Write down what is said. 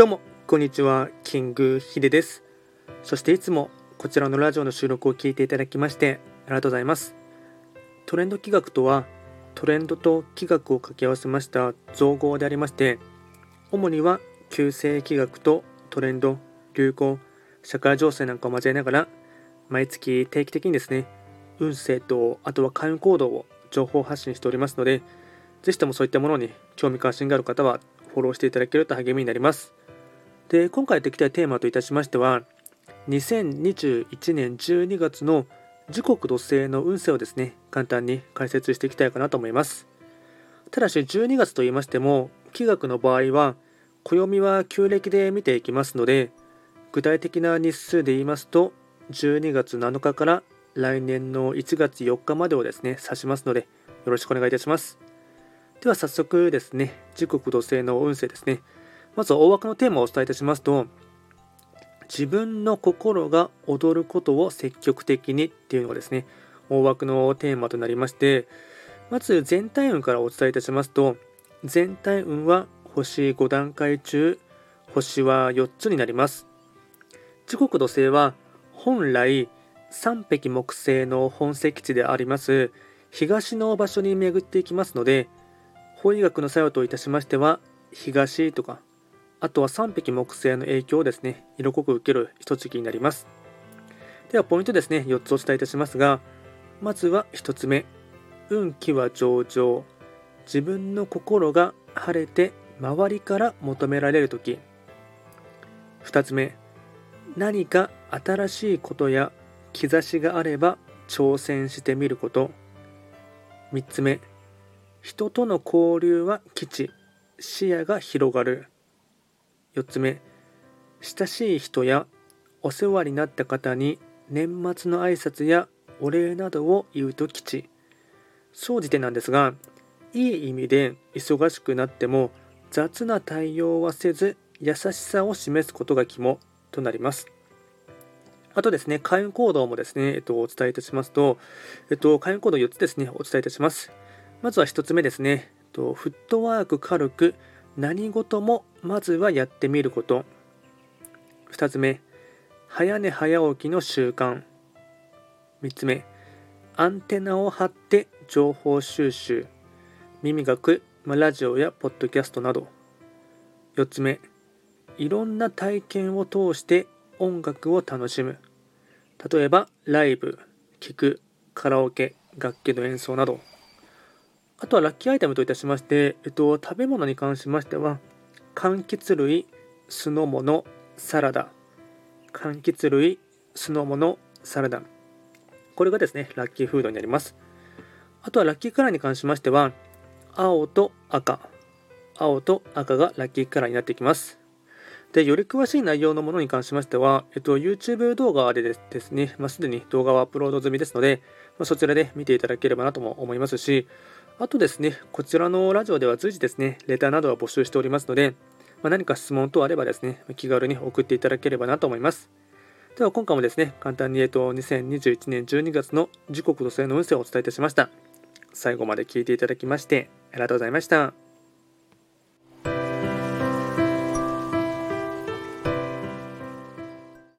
どうも、こんにちは、キングヒデです。そしていつもこちらのラジオの収録を聞いていただきましてありがとうございます。トレンド企画とは、トレンドと企画を掛け合わせました造語でありまして、主には旧世企画とトレンド、流行、社会情勢なんかを交えながら、毎月定期的にですね、運勢とあとは開運行動を情報発信しておりますので、ぜひともそういったものに興味関心がある方はフォローしていただけると励みになります。で、今回やっていきたいテーマといたしましては、2021年12月の時刻土星の運勢をですね、簡単に解説していきたいかなと思います。ただし、12月と言いましても、気学の場合は、暦は旧暦で見ていきますので、具体的な日数で言いますと、12月7日から来年の1月4日までをですね、指しますので、よろしくお願いいたします。では早速ですね、時刻土星の運勢ですね。まず大枠のテーマをお伝えいたしますと、自分の心が踊ることを積極的にっていうのがですね、大枠のテーマとなりまして、まず全体運からお伝えいたしますと、全体運は星5段階中、星は4つになります。時刻土星は本来三匹木星の本石地であります東の場所に巡っていきますので、法医学の作用といたしましては、東とか、あとは3匹木星の影響をですね、色濃く受ける一月になります。では、ポイントですね、4つお伝えいたしますが、まずは1つ目、運気は上々、自分の心が晴れて周りから求められるとき。2つ目、何か新しいことや兆しがあれば挑戦してみること。3つ目、人との交流は基地視野が広がる4つ目親しい人やお世話になった方に年末の挨拶やお礼などを言うと基地総じてなんですがいい意味で忙しくなっても雑な対応はせず優しさを示すことが肝となりますあとですね、開運行動もですね、えっと、お伝えいたしますと、えっと、開運行動4つですね、お伝えいたします。まずは1つ目ですね。とフットワーク軽く何事もまずはやってみること。2つ目、早寝早起きの習慣。3つ目、アンテナを張って情報収集。耳がく、ラジオやポッドキャストなど。4つ目、いろんな体験を通して音楽を楽しむ。例えば、ライブ、聴く、カラオケ、楽器の演奏など。あとはラッキーアイテムといたしまして、えっと、食べ物に関しましては、柑橘類、酢の物、サラダ。柑橘類、酢の物、サラダ。これがですね、ラッキーフードになります。あとはラッキーカラーに関しましては、青と赤。青と赤がラッキーカラーになってきます。で、より詳しい内容のものに関しましては、えっと、YouTube 動画でですね、まあ、すでに動画はアップロード済みですので、まあ、そちらで見ていただければなとも思いますし、あとですね、こちらのラジオでは随時ですね、レターなどは募集しておりますので、まあ、何か質問等あればですね、気軽に送っていただければなと思います。では今回もですね、簡単に、えっと、2021年12月の時刻土星の運勢をお伝えいたしました。最後まで聞いていただきまして、ありがとうございました。